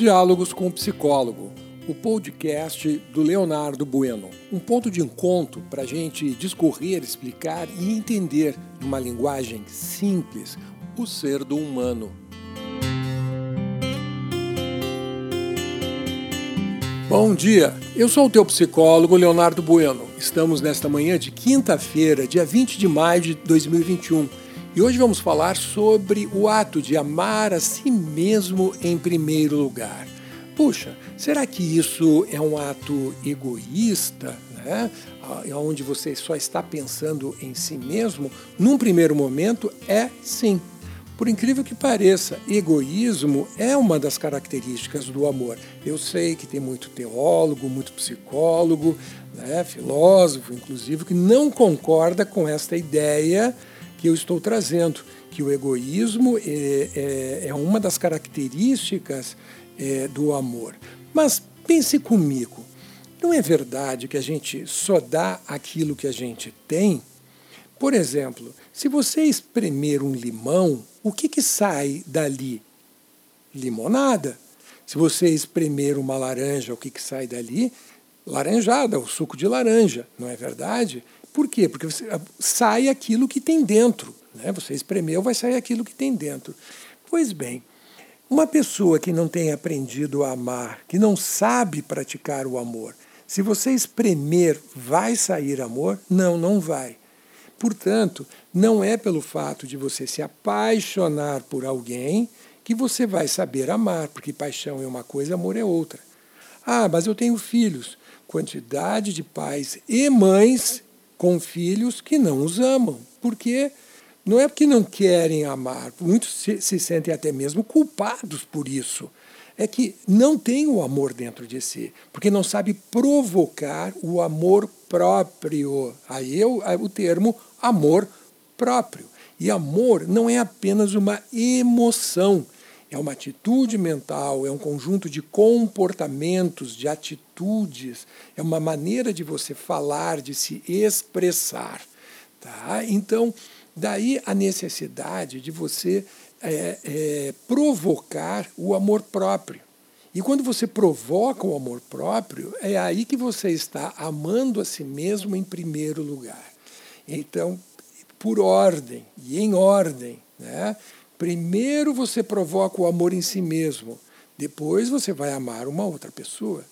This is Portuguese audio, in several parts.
Diálogos com o Psicólogo, o podcast do Leonardo Bueno. Um ponto de encontro para a gente discorrer, explicar e entender, numa linguagem simples, o ser do humano. Bom dia, eu sou o teu psicólogo Leonardo Bueno. Estamos nesta manhã de quinta-feira, dia 20 de maio de 2021 e hoje vamos falar sobre o ato de amar a si mesmo em primeiro lugar. Puxa, será que isso é um ato egoísta, né? Ah, onde você só está pensando em si mesmo? Num primeiro momento, é sim. Por incrível que pareça, egoísmo é uma das características do amor. Eu sei que tem muito teólogo, muito psicólogo, né, filósofo, inclusive, que não concorda com esta ideia que eu estou trazendo, que o egoísmo é, é, é uma das características é, do amor. Mas pense comigo, não é verdade que a gente só dá aquilo que a gente tem? Por exemplo, se você espremer um limão, o que, que sai dali? Limonada. Se você espremer uma laranja, o que, que sai dali? Laranjada, o suco de laranja, não é verdade? Por quê? Porque você, ah, sai aquilo que tem dentro. Né? Você espremeu, vai sair aquilo que tem dentro. Pois bem, uma pessoa que não tem aprendido a amar, que não sabe praticar o amor, se você espremer, vai sair amor? Não, não vai. Portanto, não é pelo fato de você se apaixonar por alguém que você vai saber amar, porque paixão é uma coisa, amor é outra. Ah, mas eu tenho filhos. Quantidade de pais e mães com filhos que não os amam. Porque não é porque não querem amar, muitos se, se sentem até mesmo culpados por isso. É que não tem o amor dentro de si, porque não sabe provocar o amor próprio. Aí eu, o termo amor próprio. E amor não é apenas uma emoção, é uma atitude mental, é um conjunto de comportamentos, de atitudes, é uma maneira de você falar, de se expressar. Tá? Então, daí a necessidade de você é, é, provocar o amor próprio. E quando você provoca o amor próprio, é aí que você está amando a si mesmo em primeiro lugar. Então, por ordem e em ordem, né? Primeiro você provoca o amor em si mesmo, depois você vai amar uma outra pessoa,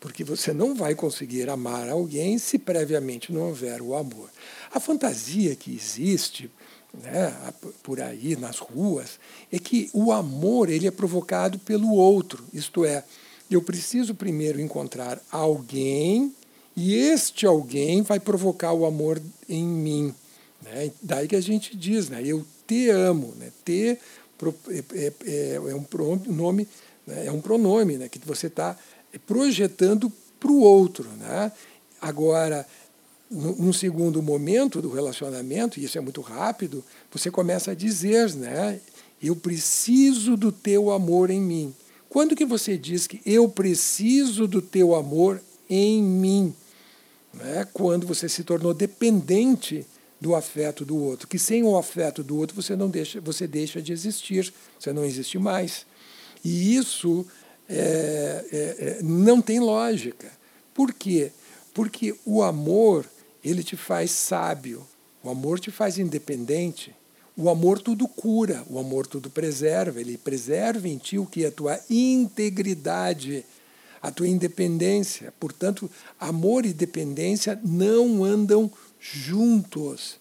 porque você não vai conseguir amar alguém se previamente não houver o amor. A fantasia que existe né, por aí nas ruas é que o amor ele é provocado pelo outro, isto é, eu preciso primeiro encontrar alguém e este alguém vai provocar o amor em mim. Né? Daí que a gente diz, né? eu te amo. Né? Te é, é, é, é um pronome, né? é um pronome né? que você está projetando para o outro. Né? Agora, num segundo momento do relacionamento, e isso é muito rápido, você começa a dizer, né? Eu preciso do teu amor em mim. Quando que você diz que eu preciso do teu amor em mim? Né? Quando você se tornou dependente do afeto do outro, que sem o afeto do outro você não deixa, você deixa de existir, você não existe mais. E isso é, é, é, não tem lógica. Por quê? Porque o amor ele te faz sábio, o amor te faz independente. O amor tudo cura, o amor tudo preserva, ele preserva em ti o que é a tua integridade, a tua independência. Portanto, amor e dependência não andam juntos.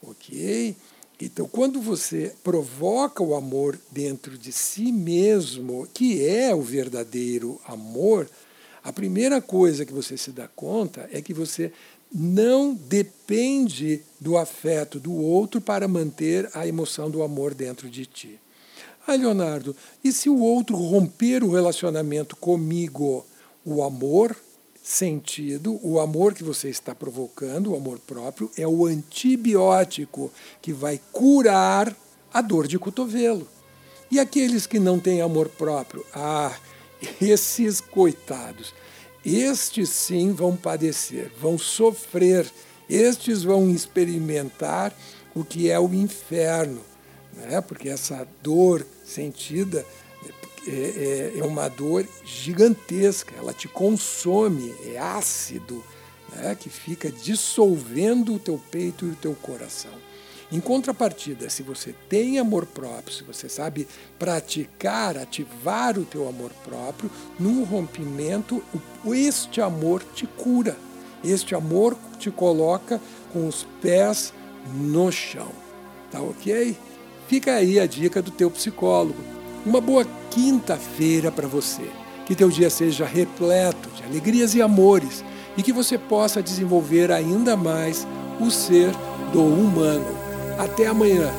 Ok? Então, quando você provoca o amor dentro de si mesmo, que é o verdadeiro amor, a primeira coisa que você se dá conta é que você não depende do afeto do outro para manter a emoção do amor dentro de ti. Ah, Leonardo, e se o outro romper o relacionamento comigo? O amor sentido, o amor que você está provocando, o amor próprio, é o antibiótico que vai curar a dor de cotovelo. E aqueles que não têm amor próprio? Ah, esses coitados, estes sim vão padecer, vão sofrer, estes vão experimentar o que é o inferno, né? porque essa dor sentida é, é, é uma dor gigantesca, ela te consome, é ácido, né, que fica dissolvendo o teu peito e o teu coração. Em contrapartida, se você tem amor próprio, se você sabe praticar, ativar o teu amor próprio, num rompimento, este amor te cura. Este amor te coloca com os pés no chão. Tá ok? Fica aí a dica do teu psicólogo. Uma boa quinta-feira para você. Que teu dia seja repleto de alegrias e amores e que você possa desenvolver ainda mais o ser do humano. Até amanhã.